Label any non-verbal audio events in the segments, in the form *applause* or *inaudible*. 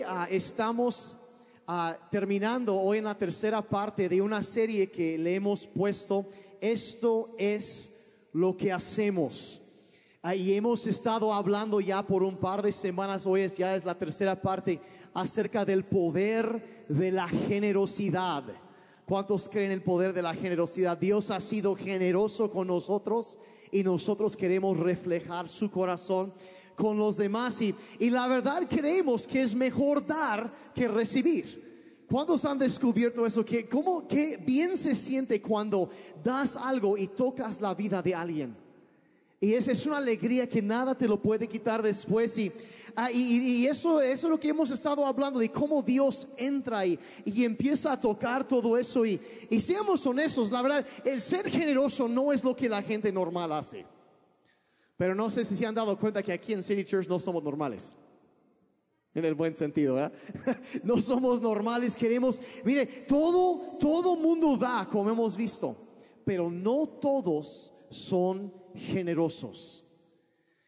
ah, estamos ah, terminando hoy en la tercera parte de una serie que le hemos puesto, esto es lo que hacemos. Ah, y hemos estado hablando ya por un par de semanas, hoy es, ya es la tercera parte, acerca del poder de la generosidad. ¿Cuántos creen el poder de la generosidad? Dios ha sido generoso con nosotros y nosotros queremos reflejar su corazón con los demás. Y, y la verdad creemos que es mejor dar que recibir. ¿Cuántos han descubierto eso? Que cómo, qué bien se siente cuando das algo y tocas la vida de alguien. Y esa es una alegría que nada te lo puede quitar después. Y, ah, y, y eso, eso es lo que hemos estado hablando de cómo Dios entra y, y empieza a tocar todo eso. Y, y seamos honestos, la verdad, el ser generoso no es lo que la gente normal hace. Pero no sé si se han dado cuenta que aquí en City Church no somos normales. En el buen sentido, ¿verdad? *laughs* no somos normales, queremos, mire, todo, todo mundo da, como hemos visto, pero no todos son generosos.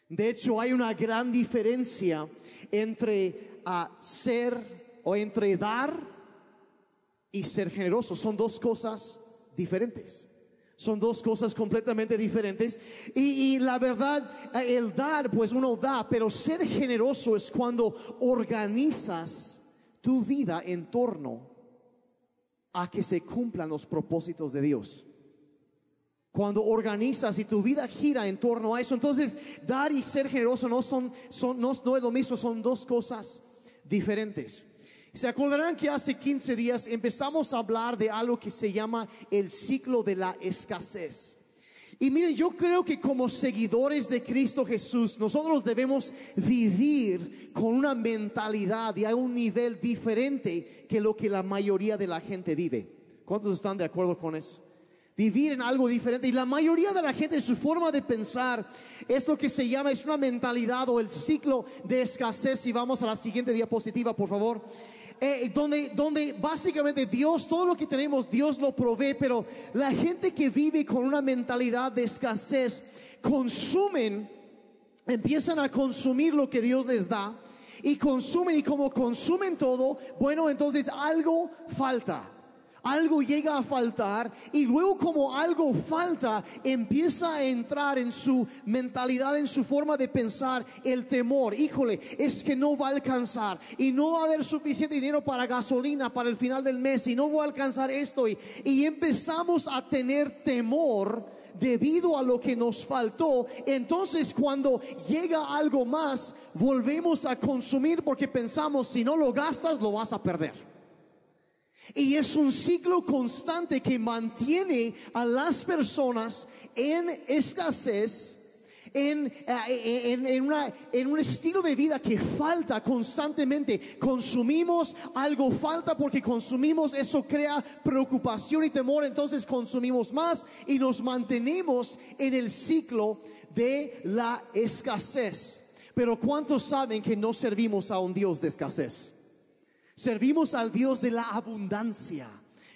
De hecho, hay una gran diferencia entre a ser o entre dar y ser generoso. Son dos cosas diferentes. Son dos cosas completamente diferentes. Y, la verdad, el dar, pues uno da, pero ser generoso es cuando organizas tu vida en torno a que se cumplan los propósitos de Dios. Cuando organizas y tu vida gira en torno a eso, entonces dar y ser generoso no son, no es lo mismo, son dos cosas diferentes. Se acordarán que hace 15 días empezamos a hablar de algo que se llama el ciclo de la escasez. Y miren, yo creo que como seguidores de Cristo Jesús, nosotros debemos vivir con una mentalidad y a un nivel diferente que lo que la mayoría de la gente vive. ¿Cuántos están de acuerdo con eso? Vivir en algo diferente. Y la mayoría de la gente, su forma de pensar es lo que se llama, es una mentalidad o el ciclo de escasez. Y vamos a la siguiente diapositiva, por favor. Eh, donde, donde básicamente Dios, todo lo que tenemos, Dios lo provee, pero la gente que vive con una mentalidad de escasez, consumen, empiezan a consumir lo que Dios les da, y consumen, y como consumen todo, bueno, entonces algo falta algo llega a faltar y luego como algo falta, empieza a entrar en su mentalidad, en su forma de pensar, el temor. Híjole, es que no va a alcanzar y no va a haber suficiente dinero para gasolina para el final del mes y no voy a alcanzar esto y, y empezamos a tener temor debido a lo que nos faltó, entonces cuando llega algo más, volvemos a consumir porque pensamos, si no lo gastas, lo vas a perder. Y es un ciclo constante que mantiene a las personas en escasez, en, eh, en, en, en, un estilo de vida que falta constantemente. Consumimos, algo falta porque consumimos, eso crea preocupación y temor, entonces consumimos más y nos mantenemos en el ciclo de la escasez. Pero ¿cuántos saben que no servimos a un Dios de escasez? Servimos al Dios de la abundancia,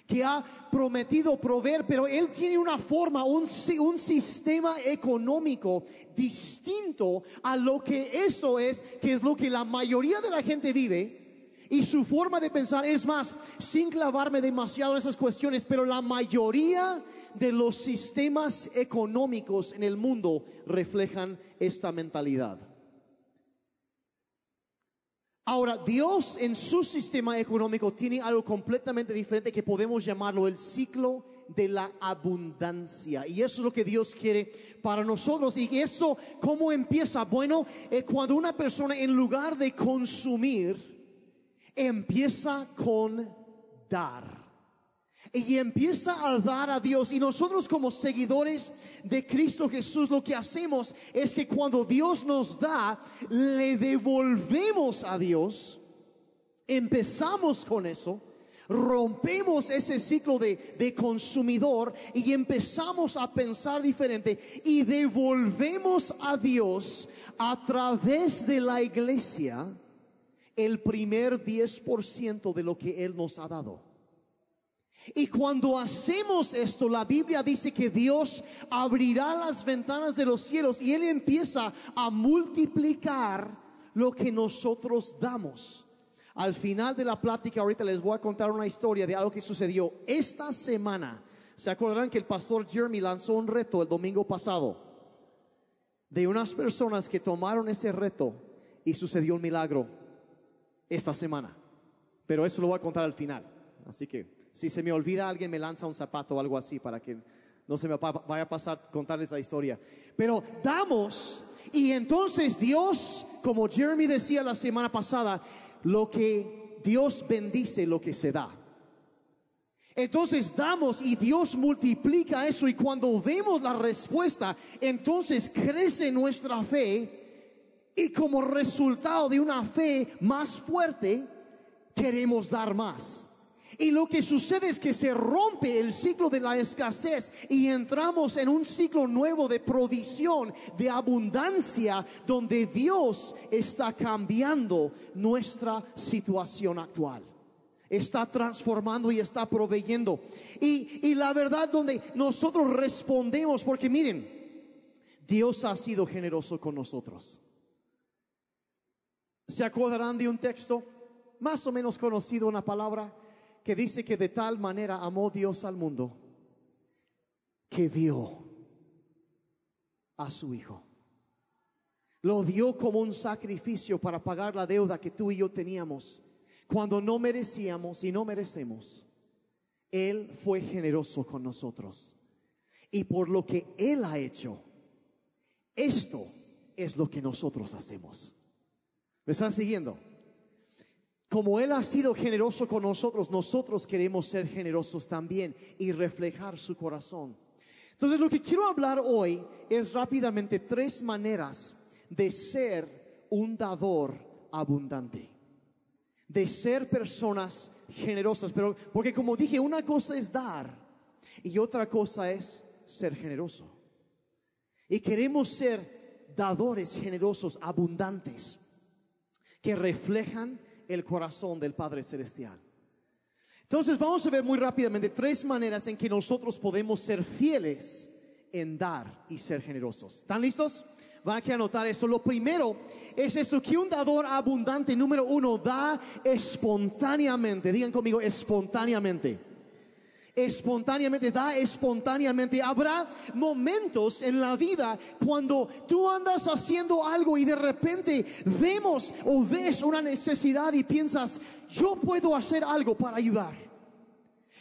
que ha prometido proveer, pero Él tiene una forma, un, sistema económico distinto a lo que esto es, que es lo que la mayoría de la gente vive. Y su forma de pensar es más, sin clavarme demasiado en esas cuestiones, pero la mayoría de los sistemas económicos en el mundo reflejan esta mentalidad. Ahora, Dios en su sistema económico tiene algo completamente diferente que podemos llamarlo el ciclo de la abundancia. Y eso es lo que Dios quiere para nosotros. Y eso, ¿cómo empieza? Bueno, eh, cuando una persona en lugar de consumir, empieza con dar y empieza a dar a Dios. Y nosotros como seguidores de Cristo Jesús lo que hacemos es que cuando Dios nos da, le devolvemos a Dios. Empezamos con eso. Rompemos ese ciclo de, de consumidor y empezamos a pensar diferente y devolvemos a Dios a través de la iglesia el primer 10% de lo que Él nos ha dado. Y cuando hacemos esto, la Biblia dice que Dios abrirá las ventanas de los cielos y Él empieza a multiplicar lo que nosotros damos. Al final de la plática ahorita les voy a contar una historia de algo que sucedió esta semana. Se acordarán que el pastor Jeremy lanzó un reto el domingo pasado de unas personas que tomaron ese reto y sucedió un milagro esta semana. Pero eso lo voy a contar al final. Así que si se me olvida alguien me lanza un zapato o algo así para que no se me vaya a pasar contarles la historia. Pero damos y entonces Dios, como Jeremy decía la semana pasada, lo que Dios bendice, lo que se da. Entonces damos y Dios multiplica eso y cuando vemos la respuesta, entonces crece nuestra fe y como resultado de una fe más fuerte, queremos dar más. Y lo que sucede es que se rompe el ciclo de la escasez y entramos en un ciclo nuevo de provisión, de abundancia, donde Dios está cambiando nuestra situación actual. Está transformando y está proveyendo. Y, y la verdad donde nosotros respondemos, porque miren, Dios ha sido generoso con nosotros. ¿Se acordarán de un texto más o menos conocido, una palabra? Que dice que de tal manera amó Dios al mundo que dio a su Hijo. Lo dio como un sacrificio para pagar la deuda que tú y yo teníamos cuando no merecíamos y no merecemos. Él fue generoso con nosotros. Y por lo que Él ha hecho, esto es lo que nosotros hacemos. ¿Me están siguiendo? Como Él ha sido generoso con nosotros, nosotros queremos ser generosos también y reflejar su corazón. Entonces lo que quiero hablar hoy es rápidamente tres maneras de ser un dador abundante. De ser personas generosas. Pero porque como dije, una cosa es dar y otra cosa es ser generoso. Y queremos ser dadores generosos, abundantes, que reflejan el corazón del Padre Celestial. Entonces vamos a ver muy rápidamente tres maneras en que nosotros podemos ser fieles en dar y ser generosos. ¿Están listos? Van a anotar eso. Lo primero es esto, que un dador abundante, número uno, da espontáneamente. Digan conmigo, espontáneamente espontáneamente, da espontáneamente. Habrá momentos en la vida cuando tú andas haciendo algo y de repente vemos o ves una necesidad y piensas, yo puedo hacer algo para ayudar.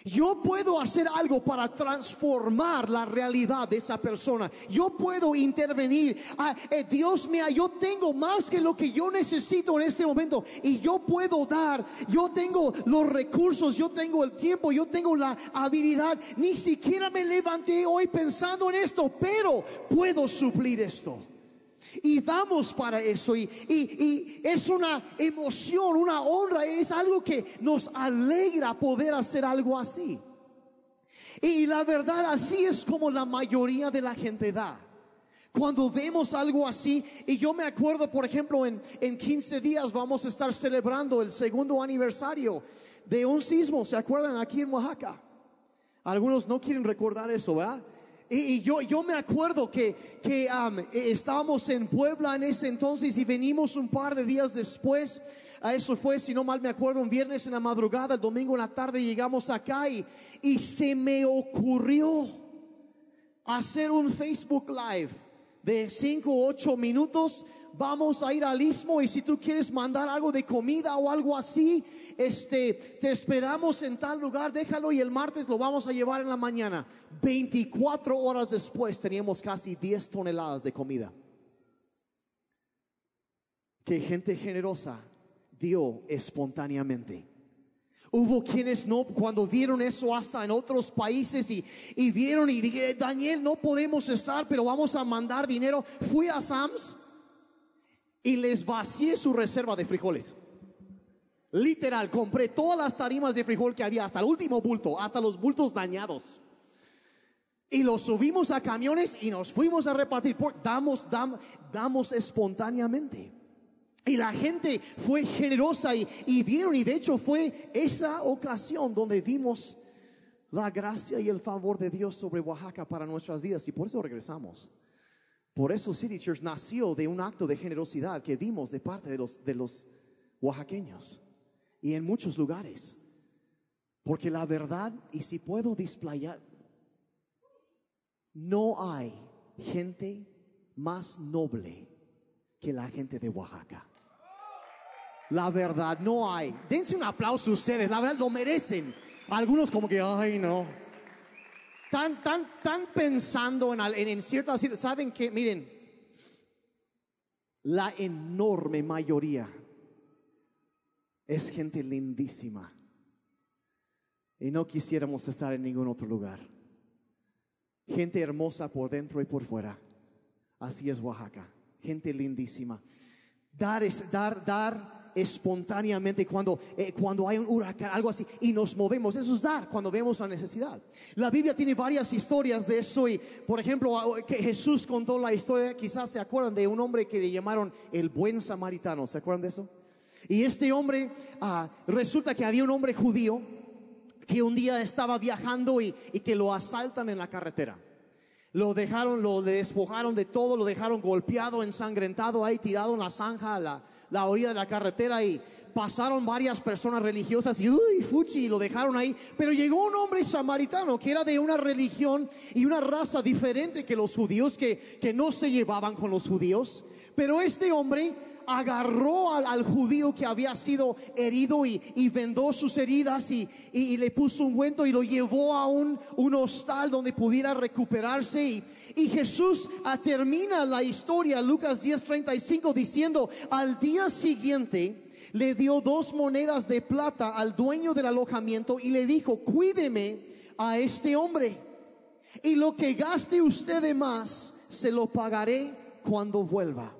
Yo puedo hacer algo para transformar la realidad de esa persona. Yo puedo intervenir. Ah, eh, Dios mío, yo tengo más que lo que yo necesito en este momento. Y yo puedo dar. Yo tengo los recursos, yo tengo el tiempo, yo tengo la habilidad. Ni siquiera me levanté hoy pensando en esto, pero puedo suplir esto. Y damos para eso. Y, y, es una emoción, una honra. Es algo que nos alegra poder hacer algo así. Y la verdad, así es como la mayoría de la gente da. Cuando vemos algo así, y yo me acuerdo, por ejemplo, en, en 15 días vamos a estar celebrando el segundo aniversario de un sismo, ¿se acuerdan? Aquí en Oaxaca. Algunos no quieren recordar eso, ¿verdad? Y, yo, yo me acuerdo que, que e, estábamos en Puebla en ese entonces y venimos un par de días después. A eso fue, si no mal me acuerdo, un viernes en la madrugada, el domingo en la tarde llegamos acá y, y se me ocurrió hacer un Facebook Live de 5 o 8 minutos vamos a ir al istmo y si tú quieres mandar algo de comida o algo así, este, te esperamos en tal lugar, déjalo y el martes lo vamos a llevar en la mañana. 24 horas después teníamos casi 10 toneladas de comida. Que gente generosa dio espontáneamente. Hubo quienes no, cuando vieron eso hasta en otros países y, y vieron y dije, Daniel, no podemos estar, pero vamos a mandar dinero. Fui a Sams y les vacié su reserva de frijoles. Literal, compré todas las tarimas de frijol que había, hasta el último bulto, hasta los bultos dañados. Y los subimos a camiones y nos fuimos a repartir. damos, damos espontáneamente. Y la gente fue generosa y, y dieron. Y de hecho fue esa ocasión donde vimos la gracia y el favor de Dios sobre Oaxaca para nuestras vidas. Y por eso regresamos. Por eso City Church nació de un acto de generosidad que vimos de parte de los, de los oaxaqueños. y en muchos lugares. Porque la verdad, y si puedo displayar, no hay gente más noble que la gente de Oaxaca. La verdad, no hay. Dense un aplauso ustedes, la verdad lo merecen. Algunos como que, ay no. Tan, tan, tan pensando en, en, ciertas, ¿saben que Miren, la enorme mayoría es gente lindísima. Y no quisiéramos estar en ningún otro lugar. Gente hermosa por dentro y por fuera. Así es Oaxaca. Gente lindísima. Dar es dar, dar espontáneamente cuando, eh, cuando hay un huracán, algo así, y nos movemos. Eso es dar cuando vemos la necesidad. La Biblia tiene varias historias de eso y, por ejemplo, que Jesús contó la historia, quizás se acuerdan de un hombre que le llamaron el buen samaritano. ¿Se acuerdan de eso? Y este hombre, ah, resulta que había un hombre judío que un día estaba viajando y, que lo asaltan en la carretera. Lo dejaron, lo despojaron de todo, lo dejaron golpeado, ensangrentado ahí, tirado en la zanja la orilla de la carretera y pasaron varias personas religiosas y uy, fuchi, lo dejaron ahí. Pero llegó un hombre samaritano que era de una religión y una raza diferente que los judíos, que, que no se llevaban con los judíos. Pero este hombre agarró al, judío que había sido herido y, vendó sus heridas y, le puso un cuento y lo llevó a un, hostal donde pudiera recuperarse. Y, y Jesús ah, termina la historia, Lucas 10:35, diciendo, al día siguiente le dio dos monedas de plata al dueño del alojamiento y le dijo, cuídeme a este hombre. Y lo que gaste usted de más, se lo pagaré cuando vuelva.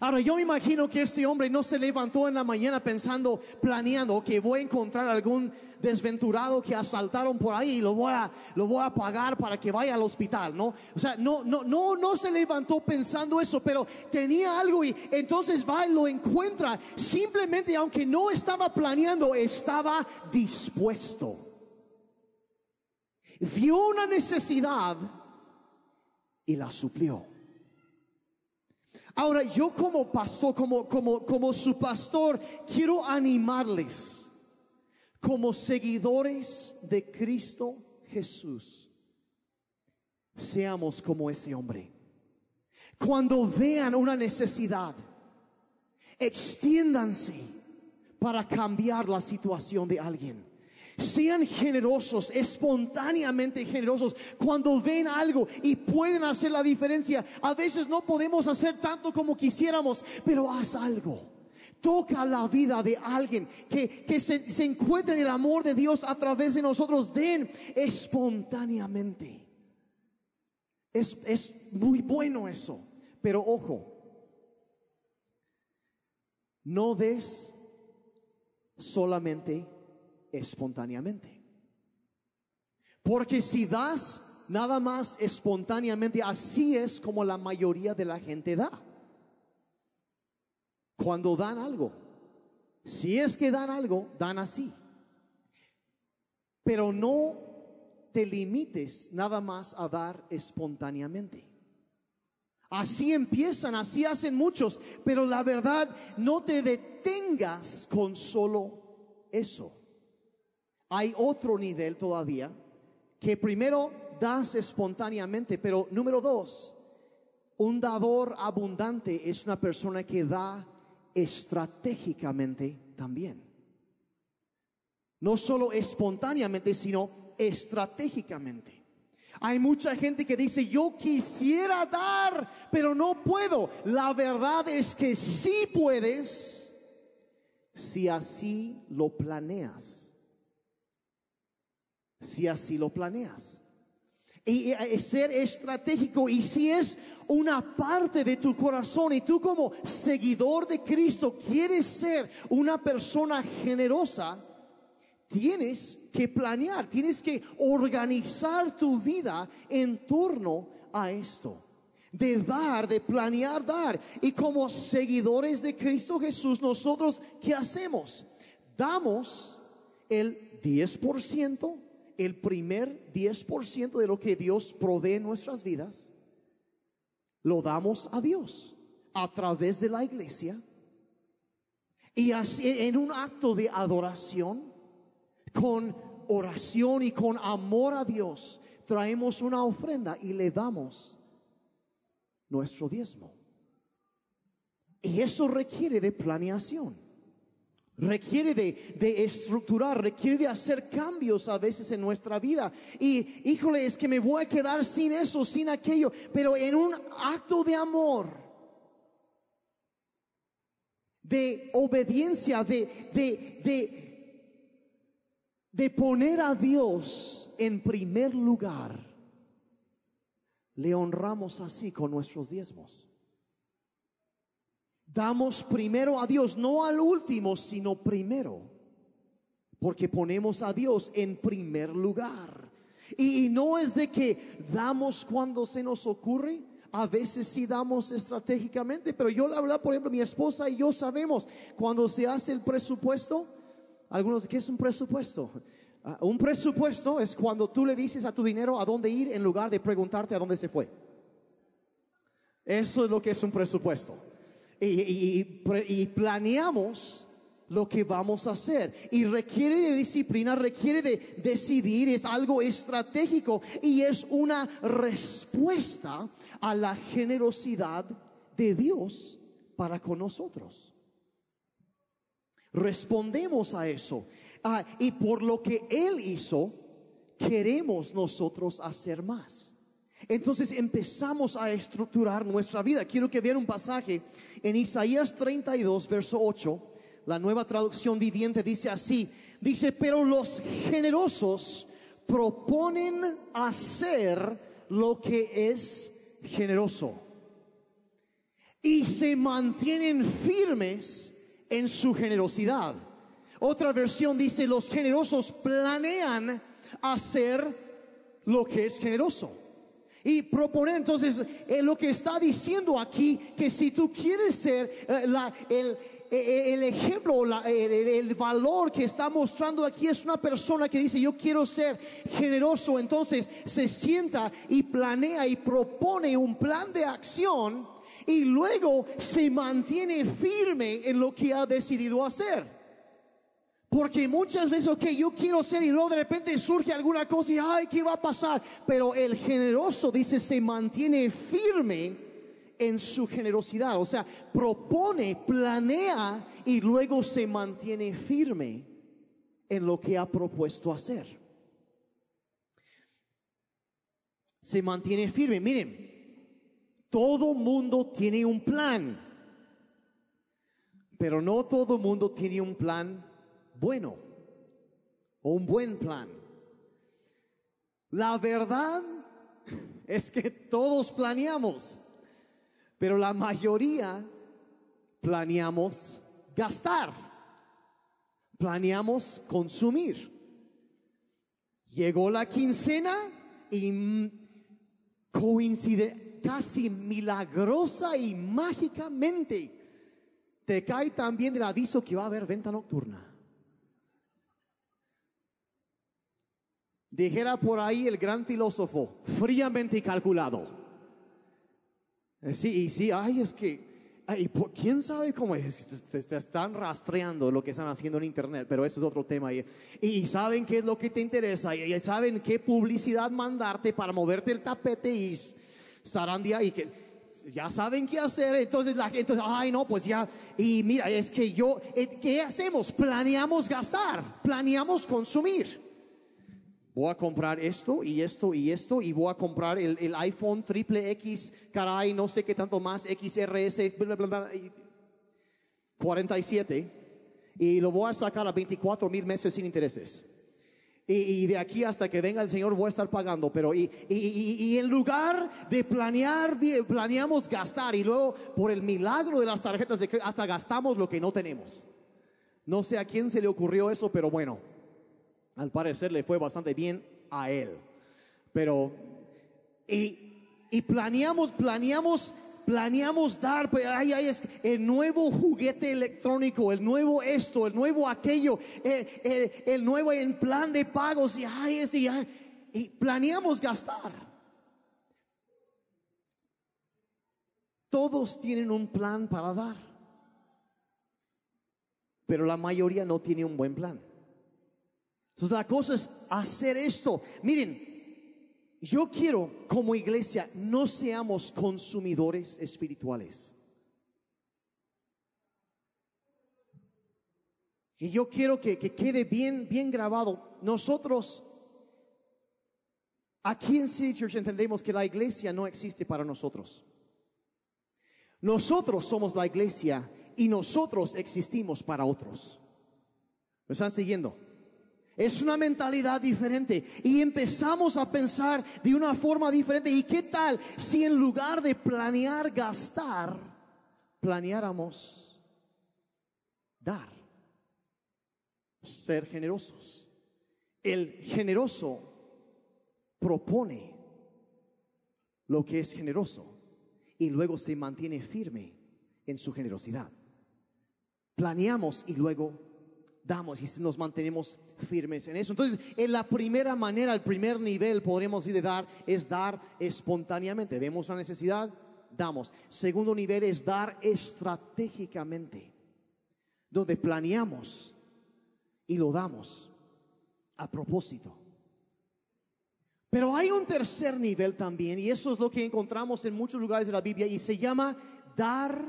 Ahora yo me imagino que este hombre no se levantó en la mañana pensando, planeando que voy a encontrar algún desventurado que asaltaron por ahí y lo voy a, lo voy a pagar para que vaya al hospital, ¿no? O sea, no, no, no, no se levantó pensando eso, pero tenía algo y entonces va y lo encuentra. Simplemente, aunque no estaba planeando, estaba dispuesto. Vio una necesidad y la suplió. Ahora, yo como pastor, como, como, como su pastor, quiero animarles como seguidores de Cristo Jesús. Seamos como ese hombre. Cuando vean una necesidad, extiéndanse para cambiar la situación de alguien. Sean generosos, espontáneamente generosos cuando ven algo y pueden hacer la diferencia. A veces no podemos hacer tanto como quisiéramos, pero haz algo. Toca la vida de alguien que, que se, encuentre en el amor de Dios a través de nosotros. Den espontáneamente. Es, es muy bueno eso. Pero ojo, no des solamente espontáneamente. Porque si das nada más espontáneamente, así es como la mayoría de la gente da. Cuando dan algo, si es que dan algo, dan así. Pero no te limites nada más a dar espontáneamente. Así empiezan, así hacen muchos, pero la verdad no te detengas con solo eso hay otro nivel todavía que primero das espontáneamente, pero número dos, un dador abundante es una persona que da estratégicamente también. No solo espontáneamente, sino estratégicamente. Hay mucha gente que dice, yo quisiera dar, pero no puedo. La verdad es que sí puedes si así lo planeas si así lo planeas. Y ser estratégico y si es una parte de tu corazón y tú como seguidor de Cristo quieres ser una persona generosa, tienes que planear, tienes que organizar tu vida en torno a esto. De dar, de planear dar. Y como seguidores de Cristo Jesús, nosotros, ¿qué hacemos? Damos el 10% el primer 10% de lo que Dios provee en nuestras vidas, lo damos a Dios a través de la iglesia. Y así, en un acto de adoración, con oración y con amor a Dios, traemos una ofrenda y le damos nuestro diezmo. Y eso requiere de planeación. Requiere de, de, estructurar, requiere de hacer cambios a veces en nuestra vida. Y híjole, es que me voy a quedar sin eso, sin aquello, pero en un acto de amor, de obediencia, de, de, de, de poner a Dios en primer lugar, le honramos así con nuestros diezmos. Damos primero a Dios, no al último, sino primero. Porque ponemos a Dios en primer lugar. Y, no es de que damos cuando se nos ocurre. A veces sí damos estratégicamente, pero yo la verdad, por ejemplo, mi esposa y yo sabemos cuando se hace el presupuesto, algunos, ¿qué es un presupuesto? Uh, un presupuesto es cuando tú le dices a tu dinero a dónde ir en lugar de preguntarte a dónde se fue. Eso es lo que es un presupuesto y, planeamos lo que vamos a hacer. Y requiere de disciplina, requiere de decidir, es algo estratégico y es una respuesta a la generosidad de Dios para con nosotros. Respondemos a eso. Ah, y por lo que Él hizo, queremos nosotros hacer más. Entonces empezamos a estructurar nuestra vida. Quiero que vean un pasaje en Isaías 32, verso 8. La nueva traducción viviente dice así. Dice, pero los generosos proponen hacer lo que es generoso. Y se mantienen firmes en su generosidad. Otra versión dice, los generosos planean hacer lo que es generoso. Y proponer entonces eh, lo que está diciendo aquí, que si tú quieres ser eh, la, el, eh, el, ejemplo, la, el, el, valor que está mostrando aquí es una persona que dice, yo quiero ser generoso, entonces se sienta y planea y propone un plan de acción y luego se mantiene firme en lo que ha decidido hacer. Porque muchas veces, ok, yo quiero ser y luego de repente surge alguna cosa y, ay, ¿qué va a pasar? Pero el generoso, dice, se mantiene firme en su generosidad. O sea, propone, planea y luego se mantiene firme en lo que ha propuesto hacer. Se mantiene firme. Miren, todo mundo tiene un plan, pero no todo mundo tiene un plan bueno o un buen plan. La verdad *laughs* es que todos planeamos, pero la mayoría planeamos gastar, planeamos consumir. Llegó la quincena y coincide casi milagrosa y mágicamente te cae también el aviso que va a haber venta nocturna. Dijera por ahí el gran filósofo, fríamente calculado. Eh, sí, y sí, ay, es que, ay, ¿quién sabe cómo es? Te, están rastreando lo que están haciendo en Internet, pero eso es otro tema. Y, y saben qué es lo que te interesa, y, saben qué publicidad mandarte para moverte el tapete y zarandia y que ya saben qué hacer, entonces la gente, ay no, pues ya, y mira, es que yo, eh, ¿qué hacemos? Planeamos gastar, planeamos consumir voy a comprar esto y esto y esto y voy a comprar el, iPhone triple X, caray, no sé qué tanto más, XRS, bla, bla, bla, 47 y lo voy a sacar a 24 mil meses sin intereses. Y, de aquí hasta que venga el Señor voy a estar pagando, pero y, y, en lugar de planear, planeamos gastar y luego por el milagro de las tarjetas de hasta gastamos lo que no tenemos. No sé a quién se le ocurrió eso, pero bueno, al parecer le fue bastante bien a él. Pero, y, planeamos, planeamos, planeamos dar, pues, ay, ay, es el nuevo juguete electrónico, el nuevo esto, el nuevo aquello, el, nuevo en plan de pagos, y ay, este, y, y planeamos gastar. Todos tienen un plan para dar. pero la mayoría no tiene un buen plan. Entonces la cosa es hacer esto. Miren, yo quiero como iglesia no seamos consumidores espirituales. Y yo quiero que, que quede bien, bien grabado. Nosotros aquí en City Church entendemos que la iglesia no existe para nosotros. Nosotros somos la iglesia y nosotros existimos para otros. ¿Me están siguiendo? Es una mentalidad diferente y empezamos a pensar de una forma diferente. ¿Y qué tal si en lugar de planear gastar, planeáramos dar? Ser generosos. El generoso propone lo que es generoso y luego se mantiene firme en su generosidad. Planeamos y luego damos y nos mantenemos firmes en eso. Entonces, en la primera manera, el primer nivel, podríamos decir de dar, es dar espontáneamente. Vemos la necesidad, damos. Segundo nivel es dar estratégicamente, donde planeamos y lo damos a propósito. Pero hay un tercer nivel también, y eso es lo que encontramos en muchos lugares de la Biblia, y se llama dar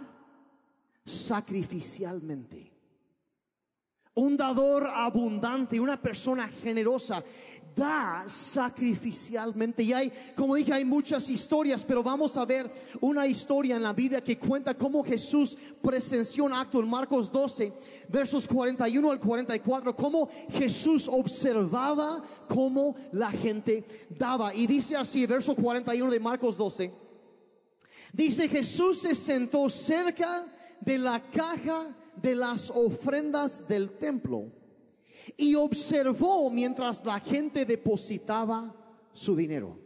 sacrificialmente. Un dador abundante, una persona generosa, da sacrificialmente. Y hay, como dije, hay muchas historias, pero vamos a ver una historia en la Biblia que cuenta cómo Jesús presenció un acto en Marcos 12, versos 41 al 44, cómo Jesús observaba cómo la gente daba. Y dice así, verso 41 de Marcos 12, dice Jesús se sentó cerca de la caja de las ofrendas del templo y observó mientras la gente depositaba su dinero.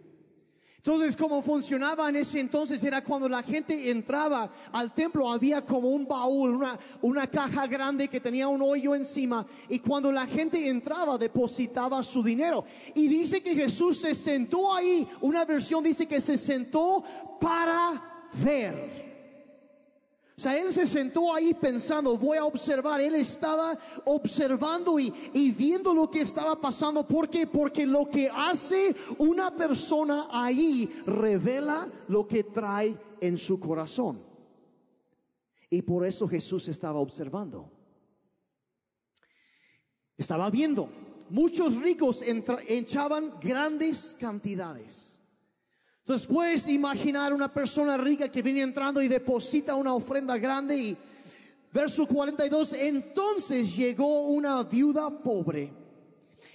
Entonces, como funcionaba en ese entonces era cuando la gente entraba al templo, había como un baúl, una, una caja grande que tenía un hoyo encima, y cuando la gente entraba, depositaba su dinero. Y dice que Jesús se sentó ahí, una versión dice que se sentó para ver. O sea, él se sentó ahí pensando, voy a observar. Él estaba observando y, y, viendo lo que estaba pasando. ¿Por qué? Porque lo que hace una persona ahí revela lo que trae en su corazón. Y por eso Jesús estaba observando. Estaba viendo. Muchos ricos echaban grandes cantidades. Entonces puedes imaginar una persona rica que viene entrando y deposita una ofrenda grande y verso 42, entonces llegó una viuda pobre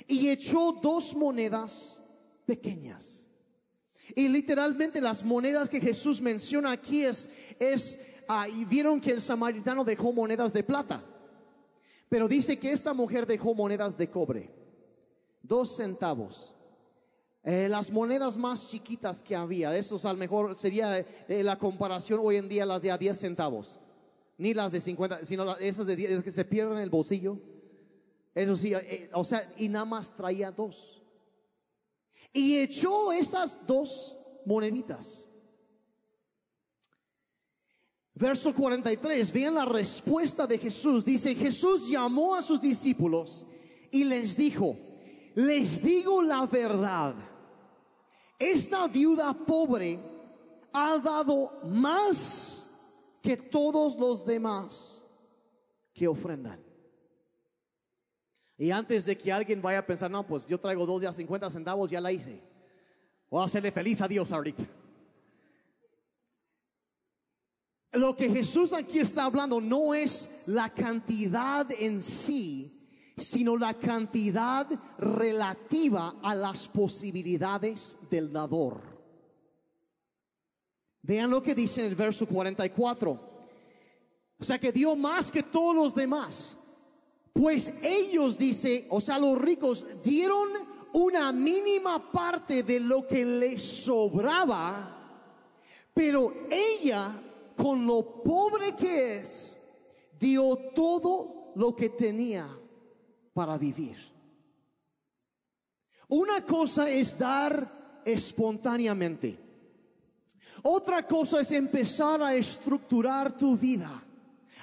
y echó dos monedas pequeñas. Y literalmente las monedas que Jesús menciona aquí es, es, ah, y vieron que el samaritano dejó monedas de plata. Pero dice que esta mujer dejó monedas de cobre, dos centavos. Eh, las monedas más chiquitas que había, esos a lo mejor sería eh, la comparación hoy en día las de a 10 centavos, ni las de 50, sino esas de 10 que se pierden en el bolsillo. Eso sí, eh, o sea, y nada más traía dos. Y echó esas dos moneditas. Verso 43, vean la respuesta de Jesús. Dice, Jesús llamó a sus discípulos y les dijo, les digo la verdad esta viuda pobre ha dado más que todos los demás que ofrendan. Y antes de que alguien vaya a pensar, no, pues yo traigo dos días 50 centavos, ya la hice. Voy a hacerle feliz a Dios ahorita. Lo que Jesús aquí está hablando no es la cantidad en sí, sino la cantidad relativa a las posibilidades del dador. Vean lo que dice en el verso 44. O sea que dio más que todos los demás. Pues ellos, dice, o sea, los ricos dieron una mínima parte de lo que les sobraba, pero ella, con lo pobre que es, dio todo lo que tenía para vivir. Una cosa es dar espontáneamente. Otra cosa es empezar a estructurar tu vida,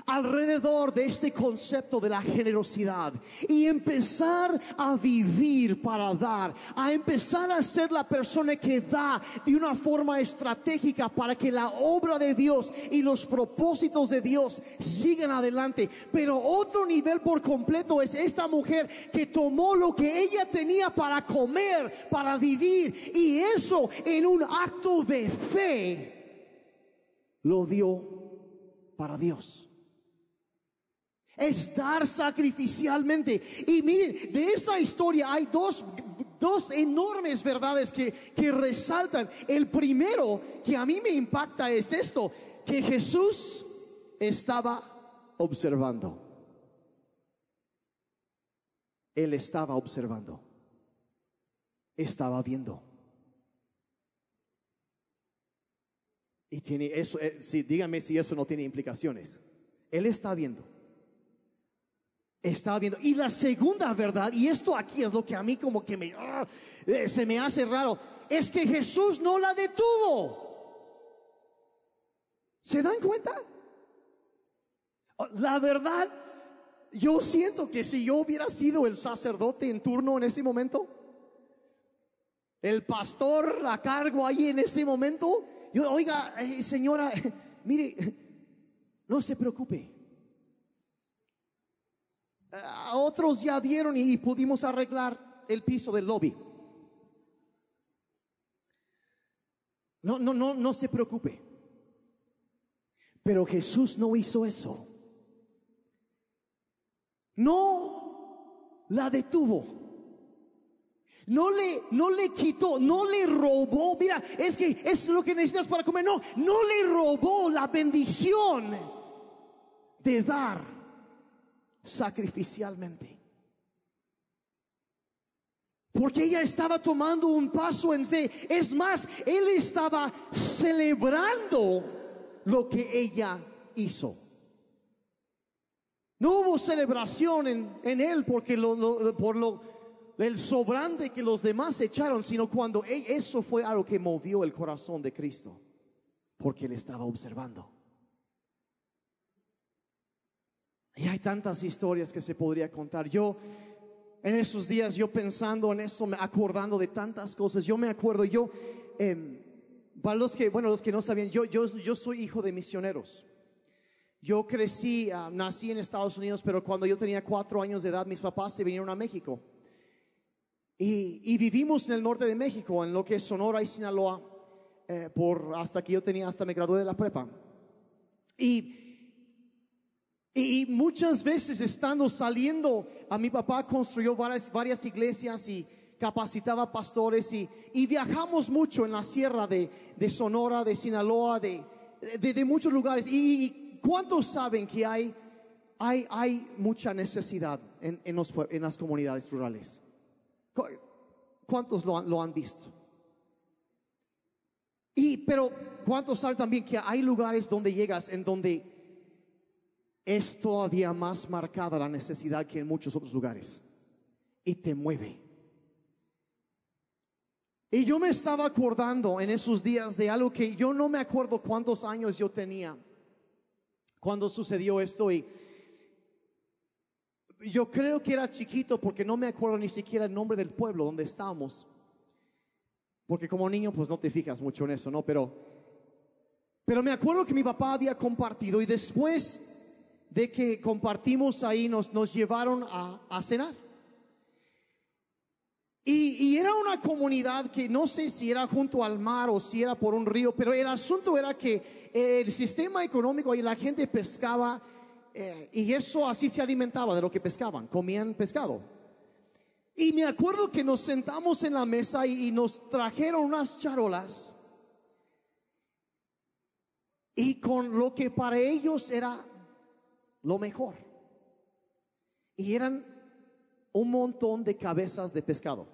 alrededor de este concepto de la generosidad y empezar a vivir para dar, a empezar a ser la persona que da de una forma estratégica para que la obra de Dios y los propósitos de Dios sigan adelante. Pero otro nivel por completo es esta mujer que tomó lo que ella tenía para comer, para vivir y eso en un acto de fe lo dio para Dios es dar sacrificialmente. Y miren, de esa historia hay dos, dos enormes verdades que, que resaltan. El primero que a mí me impacta es esto, que Jesús estaba observando. Él estaba observando. Estaba viendo. Y tiene eso, eh, sí, dígame si eso no tiene implicaciones. Él está viendo. Estaba viendo. Y la segunda verdad, y esto aquí es lo que a mí como que me, ah, eh, se me hace raro, es que Jesús no la detuvo. ¿Se dan cuenta? Oh, la verdad, yo siento que si yo hubiera sido el sacerdote en turno en ese momento, el pastor a cargo ahí en ese momento, yo, oiga, eh, señora, *laughs* mire, no se preocupe. Otros ya vieron y pudimos arreglar el piso del lobby. No, no, no, no se preocupe. Pero Jesús no hizo eso. No la detuvo. No le, no le quitó, no le robó. Mira, es que es lo que necesitas para comer. No, no le robó la bendición de dar sacrificialmente. Porque ella estaba tomando un paso en fe. Es más, él estaba celebrando lo que ella hizo. No hubo celebración en, en él porque lo, por lo el sobrante que los demás echaron, sino cuando e, eso fue algo que movió el corazón de Cristo, porque él estaba observando. Y hay tantas historias que se podría contar. Yo, en esos días, yo pensando en eso, acordando de tantas cosas, yo me acuerdo, yo, eh, para los que, bueno, los que no sabían, yo, yo, yo soy hijo de misioneros. Yo crecí, ah, nací en Estados Unidos, pero cuando yo tenía cuatro años de edad, mis papás se vinieron a México. Y, y vivimos en el norte de México, en lo que es Sonora y Sinaloa, eh, por hasta que yo tenía, hasta me gradué de la prepa. Y y muchas veces estando saliendo, a mi papá construyó varias, iglesias y capacitaba pastores y, viajamos mucho en la sierra de, Sonora, de Sinaloa, de, muchos lugares. Y, cuántos saben que hay, mucha necesidad en, las comunidades rurales? ¿Cuántos lo, lo han visto? Y, pero, ¿cuántos saben también que hay lugares donde llegas en donde es todavía más marcada la necesidad que en muchos otros lugares. Y te mueve. Y yo me estaba acordando en esos días de algo que yo no me acuerdo cuántos años yo tenía cuando sucedió esto y yo creo que era chiquito porque no me acuerdo ni siquiera el nombre del pueblo donde estábamos. Porque como niño pues no te fijas mucho en eso, ¿no? Pero pero me acuerdo que mi papá había compartido y después de que compartimos ahí, nos, nos llevaron a, cenar. Y, era una comunidad que no sé si era junto al mar o si era por un río, pero el asunto era que el sistema económico y la gente pescaba eh, y eso así se alimentaba de lo que pescaban, comían pescado. Y me acuerdo que nos sentamos en la mesa y nos trajeron unas charolas y con lo que para ellos era lo mejor. Y eran un montón de cabezas de pescado.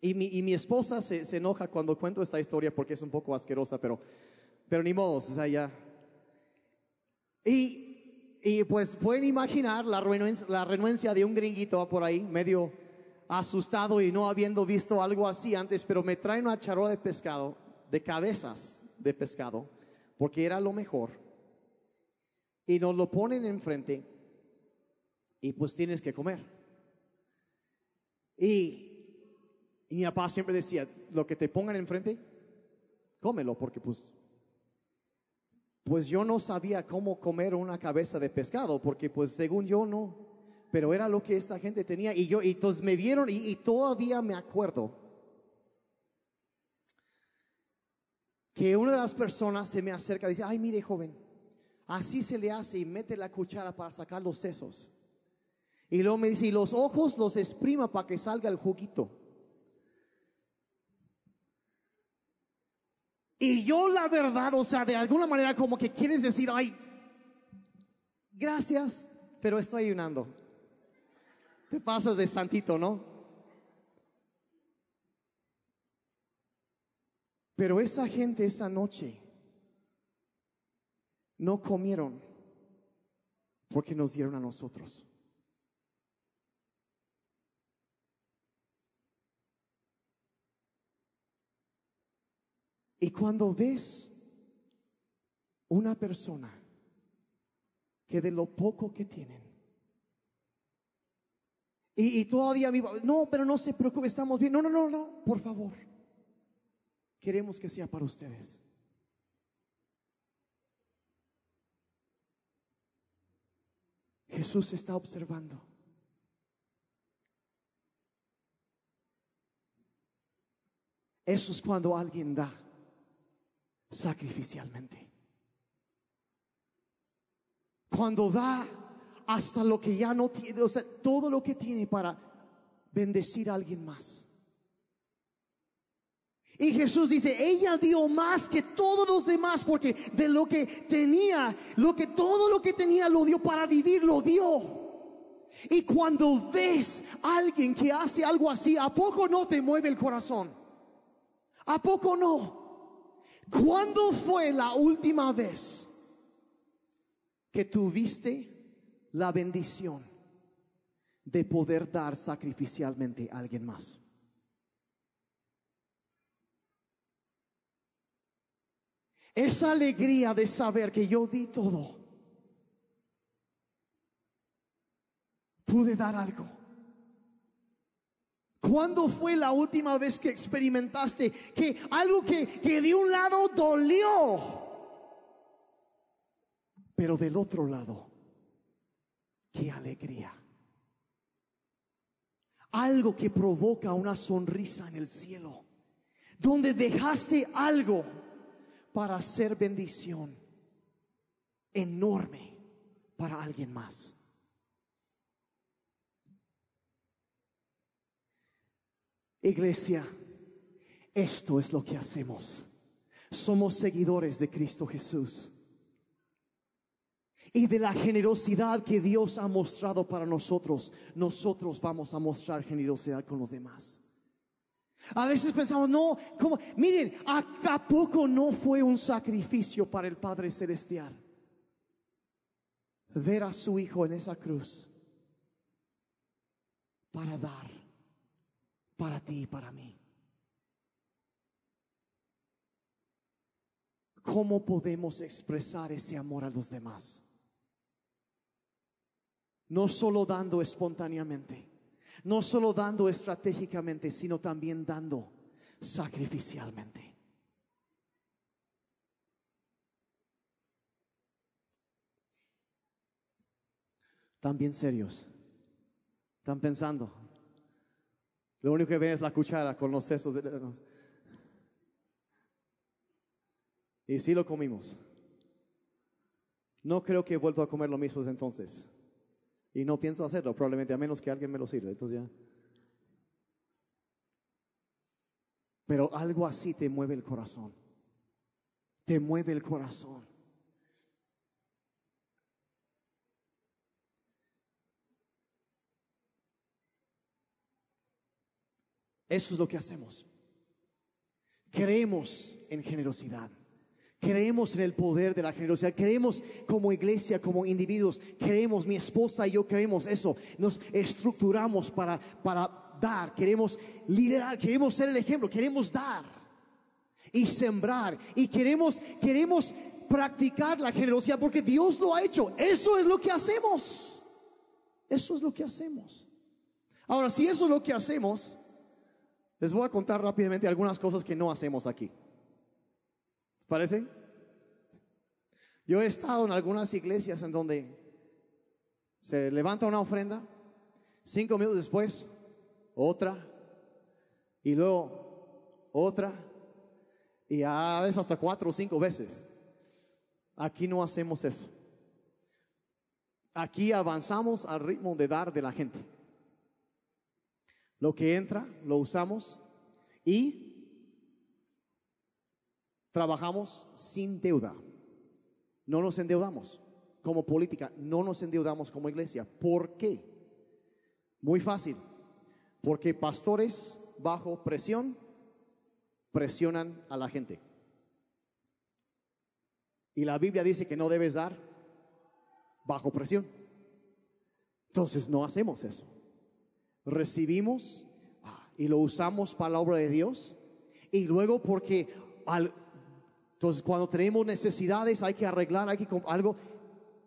Y mi, y mi esposa se, se, enoja cuando cuento esta historia porque es un poco asquerosa, pero, pero ni modo, o sea, ya. Y, y pues pueden imaginar la renuencia, la renuencia de un gringuito por ahí, medio asustado y no habiendo visto algo así antes, pero me trae una charola de pescado, de cabezas de pescado, porque era lo mejor y nos lo ponen enfrente y pues tienes que comer. Y, mi papá siempre decía, lo que te pongan enfrente, cómelo, porque pues, pues yo no sabía cómo comer una cabeza de pescado, porque pues según yo no, pero era lo que esta gente tenía y yo, y entonces me vieron y, y todavía me acuerdo que una de las personas se me acerca y dice, ay mire joven, así se le hace y mete la cuchara para sacar los sesos. Y luego me dice, y los ojos los exprima para que salga el juguito. Y yo la verdad, o sea, de alguna manera como que quieres decir, ay, gracias, pero estoy ayunando. Te pasas de santito, ¿no? Pero esa gente esa noche no comieron porque nos dieron a nosotros. Y cuando ves una persona que de lo poco que tienen, y, todavía no, pero no se preocupe, estamos bien. No, no, no, no, por favor. Queremos que sea para ustedes. Jesús está observando. Eso es cuando alguien da sacrificialmente. Cuando da hasta lo que ya no tiene, o sea, todo lo que tiene para bendecir a alguien más. Y Jesús dice, ella dio más que todos los demás porque de lo que tenía, lo que todo lo que tenía lo dio para vivir, lo dio. Y cuando ves a alguien que hace algo así, ¿a poco no te mueve el corazón? ¿A poco no? ¿Cuándo fue la última vez que tuviste la bendición de poder dar sacrificialmente a alguien más? Esa alegría de saber que yo di todo. Pude dar algo. ¿Cuándo fue la última vez que experimentaste que algo que, que de un lado dolió, pero del otro lado, qué alegría? Algo que provoca una sonrisa en el cielo, donde dejaste algo para hacer bendición enorme para alguien más. Iglesia, esto es lo que hacemos. Somos seguidores de Cristo Jesús. Y de la generosidad que Dios ha mostrado para nosotros, nosotros vamos a mostrar generosidad con los demás. A veces pensamos, no, como, miren, ¿a poco no fue un sacrificio para el Padre Celestial? Ver a su Hijo en esa cruz para dar para ti y para mí. ¿Cómo podemos expresar ese amor a los demás? No solo dando espontáneamente, no solo dando estratégicamente, sino también dando sacrificialmente. También serios. Están pensando, lo único que ven es la cuchara con los sesos. De... Y sí lo comimos. No creo que he vuelto a comer lo mismo desde entonces. Y no pienso hacerlo, probablemente a menos que alguien me lo sirva. Entonces ya. Pero algo así te mueve el corazón. Te mueve el corazón. Eso es lo que hacemos. Creemos en generosidad. Creemos en el poder de la generosidad. Creemos como iglesia, como individuos. Creemos, mi esposa y yo creemos eso. Nos estructuramos para, para dar. Queremos liderar. Queremos ser el ejemplo. Queremos dar y sembrar. Y queremos, queremos practicar la generosidad porque Dios lo ha hecho. Eso es lo que hacemos. Eso es lo que hacemos. Ahora, si eso es lo que hacemos, les voy a contar rápidamente algunas cosas que no hacemos aquí. ¿Les parece? Yo he estado en algunas iglesias en donde se levanta una ofrenda, cinco minutos después, otra, y luego otra, y a veces hasta cuatro o cinco veces. Aquí no hacemos eso. Aquí avanzamos al ritmo de dar de la gente. Lo que entra, lo usamos y trabajamos sin deuda. No nos endeudamos como política, no nos endeudamos como iglesia. ¿Por qué? Muy fácil. Porque pastores bajo presión presionan a la gente. Y la Biblia dice que no debes dar bajo presión. Entonces no hacemos eso recibimos ah, y lo usamos para la obra de Dios. Y luego porque al, entonces cuando tenemos necesidades hay que arreglar, hay que algo,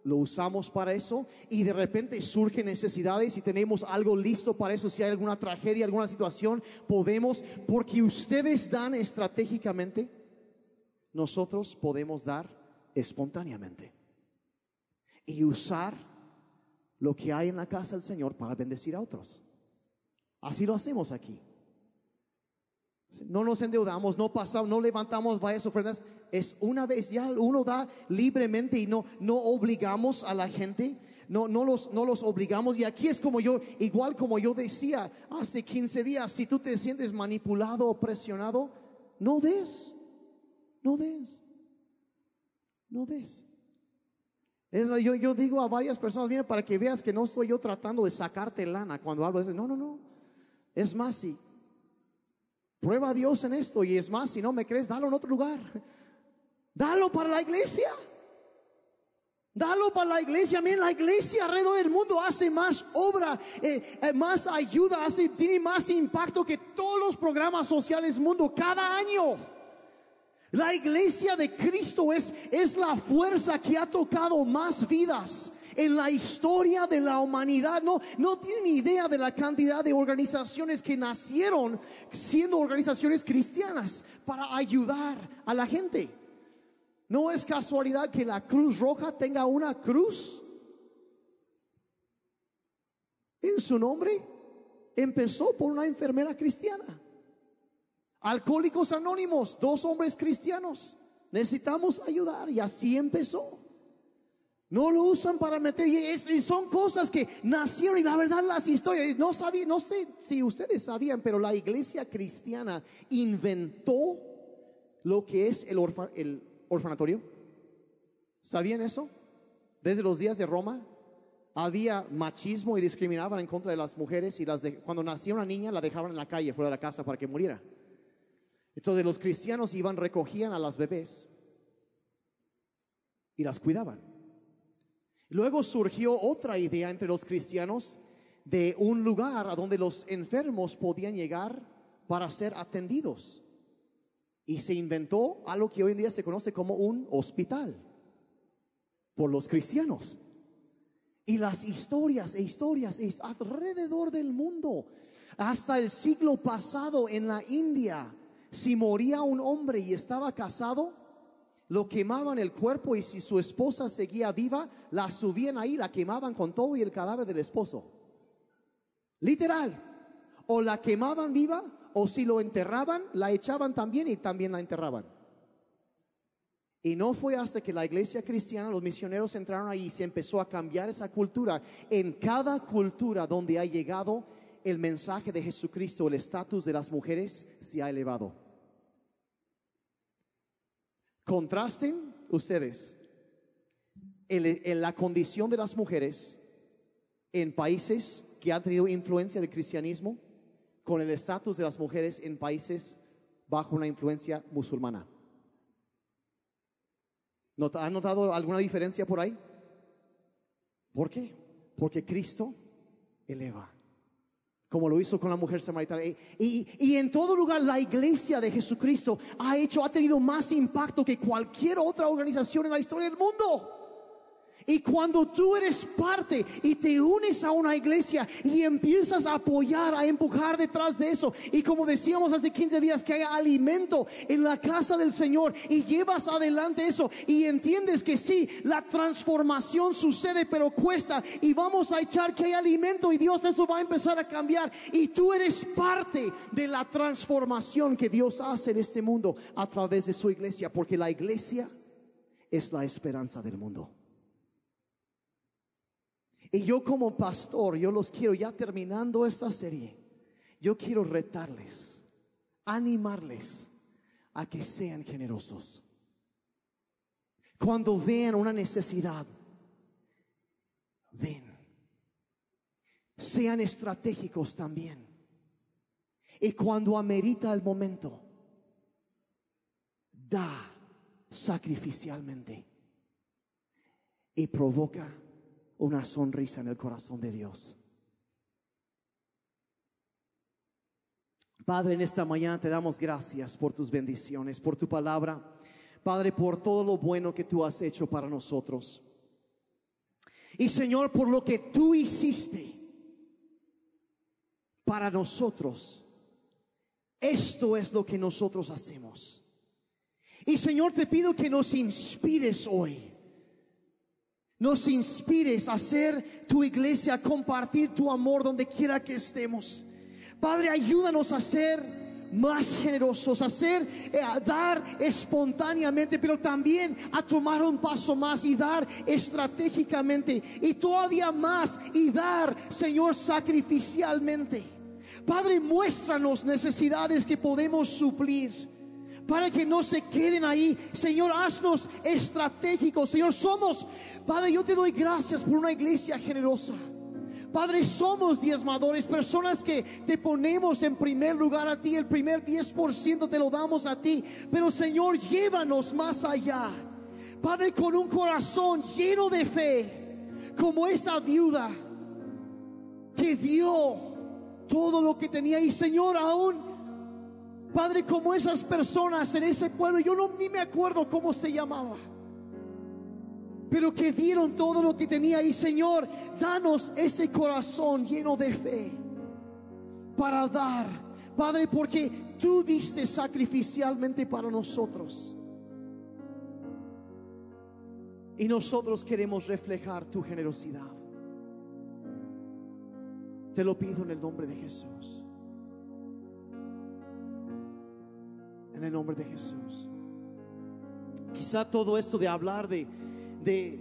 lo usamos para eso y de repente surgen necesidades y tenemos algo listo para eso. Si hay alguna tragedia, alguna situación, podemos, porque ustedes dan estratégicamente, nosotros podemos dar espontáneamente y usar lo que hay en la casa del Señor para bendecir a otros. Así lo hacemos aquí. No nos endeudamos, no pasamos, no levantamos varias ofrendas. Es una vez ya uno da libremente y no, no obligamos a la gente. No, no, los, no los obligamos. Y aquí es como yo, igual como yo decía hace 15 días, si tú te sientes manipulado o presionado, no des. No des. No des. Es, yo, yo digo a varias personas, mira, para que veas que no estoy yo tratando de sacarte lana cuando hablo de. No, no, no. Es más, si prueba a Dios en esto y es más, si no me crees, dalo en otro lugar. Dalo para la iglesia. Dalo para la iglesia. Miren, la iglesia alrededor del mundo hace más obra, eh, eh, más ayuda, hace, tiene más impacto que todos los programas sociales del mundo cada año. La iglesia de Cristo es, es la fuerza que ha tocado más vidas en la historia de la humanidad. No, no tienen idea de la cantidad de organizaciones que nacieron siendo organizaciones cristianas para ayudar a la gente. No es casualidad que la Cruz Roja tenga una cruz en su nombre. Empezó por una enfermera cristiana. Alcohólicos Anónimos, dos hombres cristianos. Necesitamos ayudar y así empezó. No lo usan para meter, y, son cosas que nacieron y la verdad las historias, no sabía, no sé si ustedes sabían, pero la iglesia cristiana inventó lo que es el, el orfanatorio. ¿Sabían eso? Desde los días de Roma había machismo y discriminaban en contra de las mujeres y las de, cuando nacía una niña la dejaban en la calle fuera de la casa para que muriera. Entonces los cristianos iban, recogían a las bebés y las cuidaban. Luego surgió otra idea entre los cristianos de un lugar a donde los enfermos podían llegar para ser atendidos. Y se inventó algo que hoy en día se conoce como un hospital por los cristianos. Y las historias e historias alrededor del mundo, hasta el siglo pasado en la India, si moría un hombre y estaba casado, lo quemaban el cuerpo y si su esposa seguía viva, la subían ahí, la quemaban con todo y el cadáver del esposo. Literal. O la quemaban viva o si lo enterraban, la echaban también y también la enterraban. Y no fue hasta que la iglesia cristiana, los misioneros entraron ahí y se empezó a cambiar esa cultura. En cada cultura donde ha llegado el mensaje de Jesucristo, el estatus de las mujeres se ha elevado. Contrasten ustedes en, la condición de las mujeres en países que han tenido influencia del cristianismo con el estatus de las mujeres en países bajo una influencia musulmana. ¿Han notado alguna diferencia por ahí? ¿Por qué? Porque Cristo eleva. como lo hizo con la mujer samaritana. Y, y- en todo lugar la iglesia de Jesucristo ha hecho, ha tenido más impacto que cualquier otra organización en la historia del mundo. Y cuando tú eres parte y te unes a una iglesia y empiezas a apoyar, a empujar detrás de eso, y como decíamos hace 15 días, que haya alimento en la casa del Señor y llevas adelante eso y entiendes que sí, la transformación sucede, pero cuesta y vamos a echar que hay alimento y Dios eso va a empezar a cambiar y tú eres parte de la transformación que Dios hace en este mundo a través de su iglesia, porque la iglesia es la esperanza del mundo. Y yo como pastor, yo los quiero, ya terminando esta serie, yo quiero retarles, animarles a que sean generosos. Cuando vean una necesidad, den. Sean estratégicos también. Y cuando amerita el momento, da sacrificialmente. Y provoca una sonrisa en el corazón de Dios. Padre, en esta mañana te damos gracias por tus bendiciones, por tu palabra. Padre, por todo lo bueno que tú has hecho para nosotros. Y Señor, por lo que tú hiciste para nosotros. Esto es lo que nosotros hacemos. Y Señor, te pido que nos inspires hoy nos inspires a hacer tu iglesia, a compartir tu amor donde quiera que estemos. Padre, ayúdanos a ser más generosos, a ser, eh, a dar espontáneamente, pero también a tomar un paso más y dar estratégicamente y todavía más y dar, Señor, sacrificialmente. Padre, muéstranos necesidades que podemos suplir para que no se queden ahí. Señor, haznos estratégicos. Señor, somos, Padre, yo te doy gracias por una iglesia generosa. Padre, somos diezmadores, personas que te ponemos en primer lugar a ti, el primer 10% te lo damos a ti. Pero Señor, llévanos más allá. Padre, con un corazón lleno de fe, como esa viuda que dio todo lo que tenía. Y Señor, aún Padre, como esas personas en ese pueblo, yo no ni me acuerdo cómo se llamaba, pero que dieron todo lo que tenía. Y Señor, danos ese corazón lleno de fe para dar, Padre, porque tú diste sacrificialmente para nosotros. Y nosotros queremos reflejar tu generosidad. Te lo pido en el nombre de Jesús. En el nombre de Jesús. Quizá todo esto de hablar de, de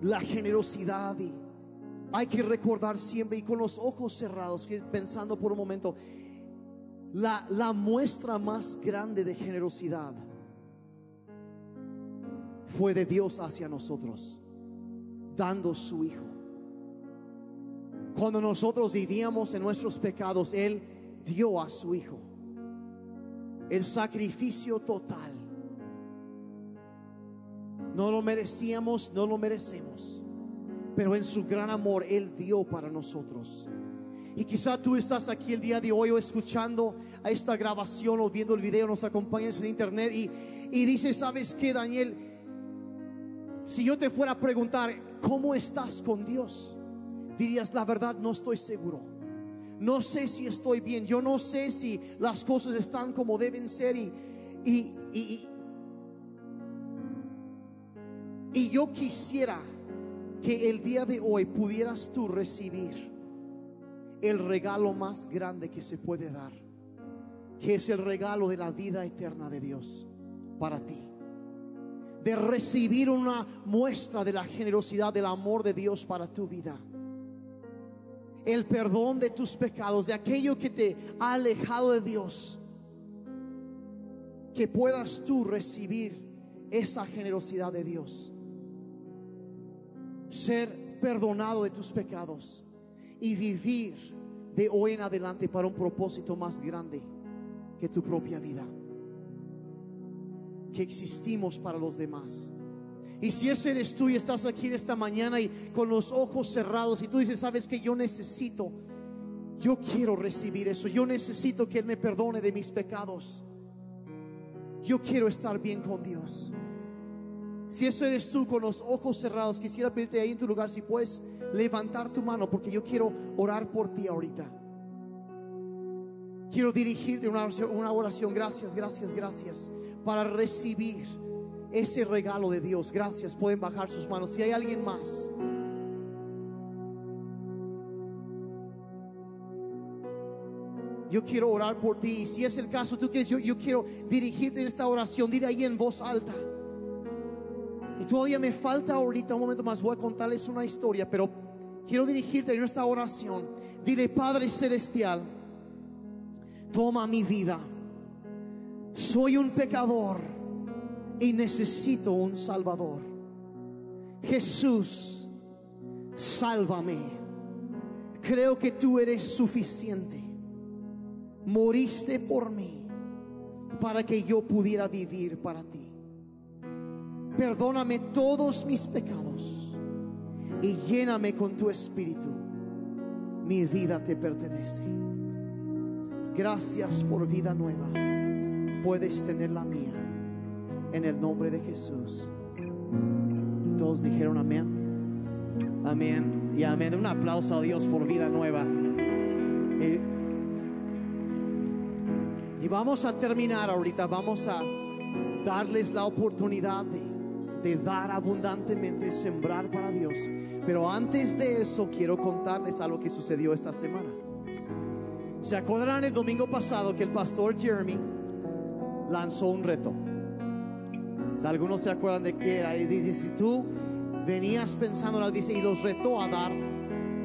la generosidad y hay que recordar siempre y con los ojos cerrados, pensando por un momento, la, la muestra más grande de generosidad fue de Dios hacia nosotros, dando su Hijo. Cuando nosotros vivíamos en nuestros pecados, Él dio a su Hijo el sacrificio total. No lo merecíamos, no lo merecemos, pero en su gran amor Él dio para nosotros. Y quizá tú estás aquí el día de hoy o escuchando a esta grabación o viendo el video, nos acompañas en internet y, y dices, ¿sabes qué, Daniel? Si yo te fuera a preguntar, ¿cómo estás con Dios? Dirías, la verdad, no estoy seguro. No sé si estoy bien. Yo no sé si las cosas están como deben ser. Y, y, y, y, yo quisiera que el día de hoy pudieras tú recibir el regalo más grande que se puede dar, que es el regalo de la vida eterna de Dios para ti. De recibir una muestra de la generosidad, del amor de Dios para tu vida el perdón de tus pecados, de aquello que te ha alejado de Dios, que puedas tú recibir esa generosidad de Dios, ser perdonado de tus pecados y vivir de hoy en adelante para un propósito más grande que tu propia vida, que existimos para los demás. Y si ese eres tú y estás aquí en esta mañana y con los ojos cerrados y tú dices, sabes que yo necesito, Yo quiero recibir eso. Yo necesito que Él me perdone de mis pecados. Yo quiero estar bien con Dios. Si eso eres tú con los ojos cerrados, quisiera pedirte ahí en tu lugar si puedes levantar tu mano porque yo quiero orar por ti ahorita. Quiero dirigirte una oración, una oración. Gracias, gracias, gracias. Para recibir ese regalo de Dios. Gracias. Pueden bajar sus manos. Si hay alguien más. Yo quiero orar por ti. Si es el caso, tú quieres, yo, yo quiero dirigirte en esta oración. Dile ahí en voz alta. Y todavía me falta ahorita un momento más. Voy a contarles una historia, pero quiero dirigirte en esta oración. Dile, Padre Celestial, toma mi vida. Soy un pecador y necesito un Salvador. Jesús, sálvame. Creo que tú eres suficiente. Moriste por mí para que yo pudiera vivir para ti. Perdóname todos mis pecados y lléname con tu espíritu. Mi vida te pertenece. Gracias por vida nueva. Puedes tener la mía. En el nombre de Jesús. Todos dijeron amén. Amén. Y amén. Un aplauso a Dios por vida nueva. Y, y vamos a terminar ahorita. Vamos a darles la oportunidad de, de dar abundantemente, sembrar para Dios. Pero antes de eso quiero contarles algo que sucedió esta semana. ¿Se acordarán el domingo pasado que el pastor Jeremy lanzó un reto? Algunos se acuerdan de qué era. Y dice, si tú venías pensando, dice, y los retó a dar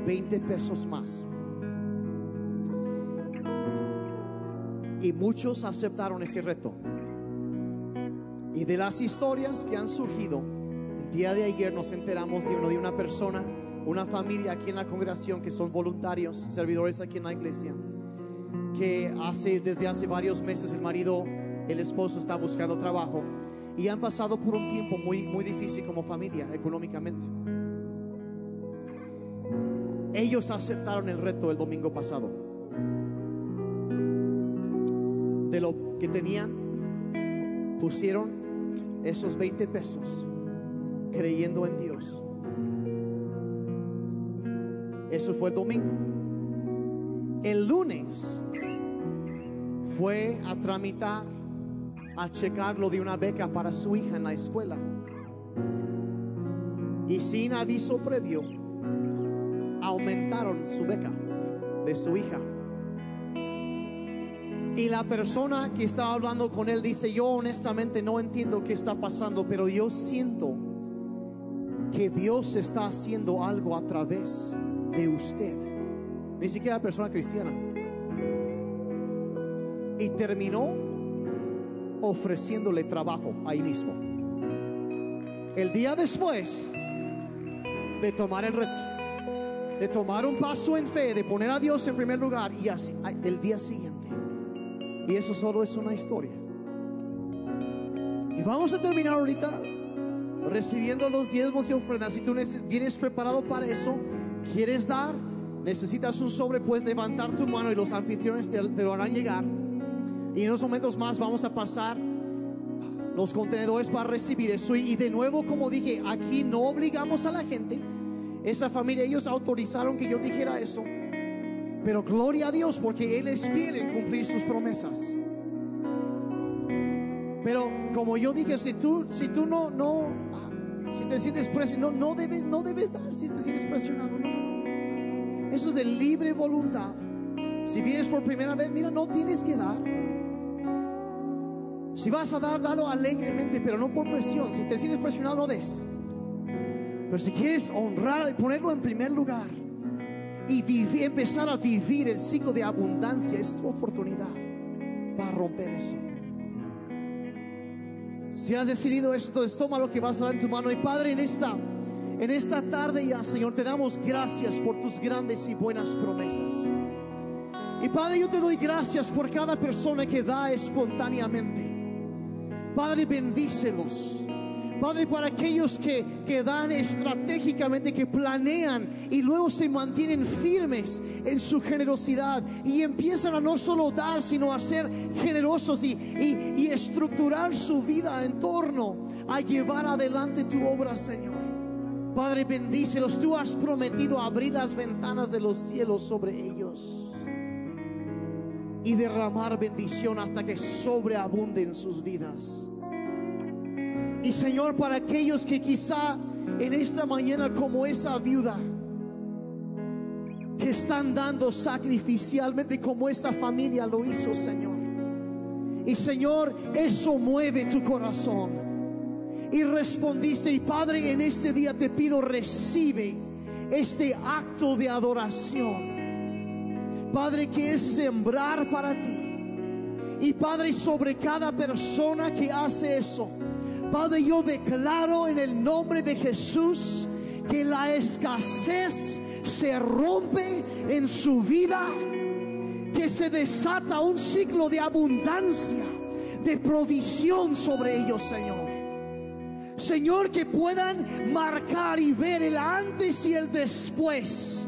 20 pesos más. Y muchos aceptaron ese reto. Y de las historias que han surgido, el día de ayer nos enteramos de uno de una persona, una familia aquí en la congregación que son voluntarios, servidores aquí en la iglesia, que hace desde hace varios meses el marido, el esposo está buscando trabajo y han pasado por un tiempo muy, muy difícil como familia económicamente. Ellos aceptaron el reto el domingo pasado. De lo que tenían, pusieron esos 20 pesos creyendo en Dios. Eso fue el domingo. El lunes fue a tramitar a checar lo de una beca para su hija en la escuela. Y sin aviso previo, aumentaron su beca de su hija. Y la persona que estaba hablando con él dice, yo honestamente no entiendo qué está pasando, pero yo siento que Dios está haciendo algo a través de usted. Ni siquiera persona cristiana. Y terminó ofreciéndole trabajo ahí mismo. El día después de tomar el reto, de tomar un paso en fe, de poner a Dios en primer lugar y así, el día siguiente. Y eso solo es una historia. Y vamos a terminar ahorita recibiendo los diezmos y ofrendas. Si tú vienes preparado para eso, quieres dar, necesitas un sobre, puedes levantar tu mano y los anfitriones te, te lo harán llegar. Y en unos momentos más vamos a pasar los contenedores para recibir eso. Y de nuevo, como dije, aquí no obligamos a la gente. Esa familia, ellos autorizaron que yo dijera eso. Pero gloria a Dios porque Él es fiel en cumplir sus promesas. Pero como yo dije, si tú, si tú no, no, si te sientes presionado, no, no debes, no debes dar si te sientes presionado. Eso es de libre voluntad. Si vienes por primera vez, mira, no tienes que dar. Si vas a dar, dalo alegremente, pero no por presión. Si te sientes presionado, no des. Pero si quieres honrar ponerlo en primer lugar y empezar a vivir el ciclo de abundancia, es tu oportunidad para romper eso. Si has decidido esto, entonces toma lo que vas a dar en tu mano. Y Padre, en esta, en esta tarde ya, Señor, te damos gracias por tus grandes y buenas promesas. Y Padre, yo te doy gracias por cada persona que da espontáneamente. Padre, bendícelos. Padre, para aquellos que, que dan estratégicamente, que planean y luego se mantienen firmes en su generosidad y empiezan a no solo dar, sino a ser generosos y, y, y estructurar su vida en torno a llevar adelante tu obra, Señor. Padre, bendícelos. Tú has prometido abrir las ventanas de los cielos sobre ellos y derramar bendición hasta que sobreabunden sus vidas. Y Señor, para aquellos que quizá en esta mañana como esa viuda, que están dando sacrificialmente como esta familia lo hizo, Señor. Y Señor, eso mueve tu corazón. Y respondiste, y Padre, en este día te pido, recibe este acto de adoración. Padre, que es sembrar para ti. Y Padre, sobre cada persona que hace eso, Padre, yo declaro en el nombre de Jesús que la escasez se rompe en su vida, que se desata un ciclo de abundancia, de provisión sobre ellos, Señor. Señor, que puedan marcar y ver el antes y el después.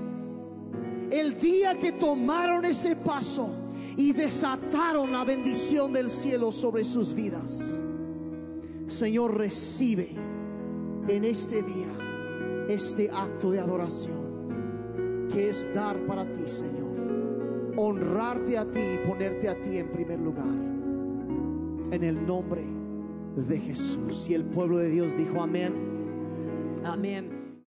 El día que tomaron ese paso y desataron la bendición del cielo sobre sus vidas. Señor, recibe en este día este acto de adoración que es dar para ti, Señor. Honrarte a ti y ponerte a ti en primer lugar. En el nombre de Jesús. Y el pueblo de Dios dijo amén. Amén.